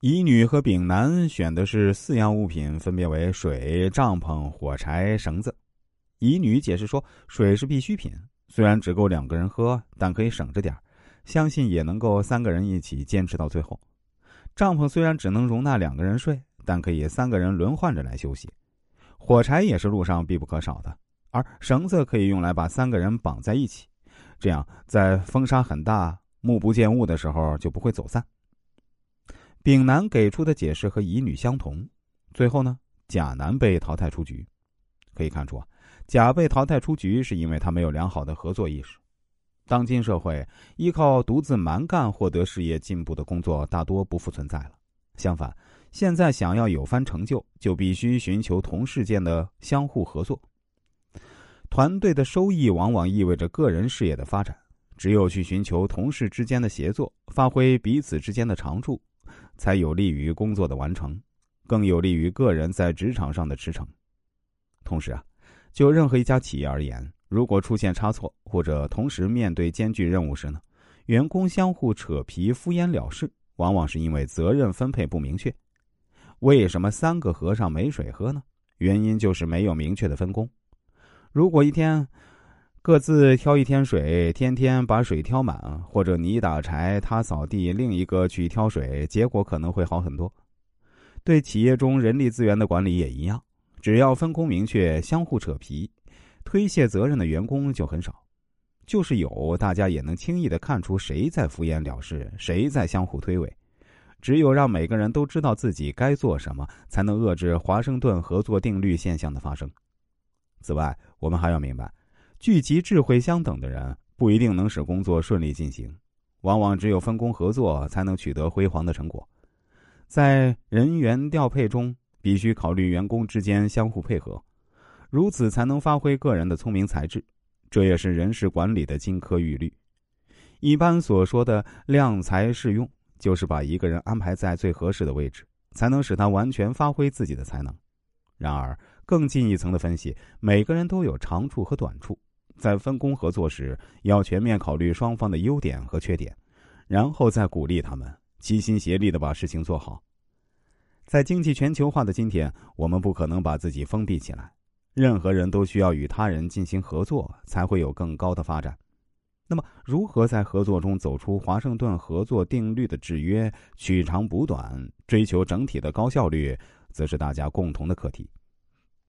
乙女和丙男选的是四样物品，分别为水、帐篷、火柴、绳子。乙女解释说，水是必需品，虽然只够两个人喝，但可以省着点相信也能够三个人一起坚持到最后。帐篷虽然只能容纳两个人睡，但可以三个人轮换着来休息。火柴也是路上必不可少的，而绳子可以用来把三个人绑在一起，这样在风沙很大、目不见物的时候就不会走散。丙男给出的解释和乙女相同，最后呢，甲男被淘汰出局。可以看出啊，甲被淘汰出局是因为他没有良好的合作意识。当今社会，依靠独自蛮干获得事业进步的工作大多不复存在了。相反，现在想要有番成就，就必须寻求同事间的相互合作。团队的收益往往意味着个人事业的发展。只有去寻求同事之间的协作，发挥彼此之间的长处。才有利于工作的完成，更有利于个人在职场上的驰骋。同时啊，就任何一家企业而言，如果出现差错或者同时面对艰巨任务时呢，员工相互扯皮、敷衍了事，往往是因为责任分配不明确。为什么三个和尚没水喝呢？原因就是没有明确的分工。如果一天，各自挑一天水，天天把水挑满，或者你打柴，他扫地，另一个去挑水，结果可能会好很多。对企业中人力资源的管理也一样，只要分工明确，相互扯皮、推卸责任的员工就很少。就是有，大家也能轻易的看出谁在敷衍了事，谁在相互推诿。只有让每个人都知道自己该做什么，才能遏制华盛顿合作定律现象的发生。此外，我们还要明白。聚集智慧相等的人不一定能使工作顺利进行，往往只有分工合作才能取得辉煌的成果。在人员调配中，必须考虑员工之间相互配合，如此才能发挥个人的聪明才智。这也是人事管理的金科玉律。一般所说的量才适用，就是把一个人安排在最合适的位置，才能使他完全发挥自己的才能。然而，更进一层的分析，每个人都有长处和短处。在分工合作时，要全面考虑双方的优点和缺点，然后再鼓励他们齐心协力的把事情做好。在经济全球化的今天，我们不可能把自己封闭起来，任何人都需要与他人进行合作，才会有更高的发展。那么，如何在合作中走出华盛顿合作定律的制约，取长补短，追求整体的高效率，则是大家共同的课题。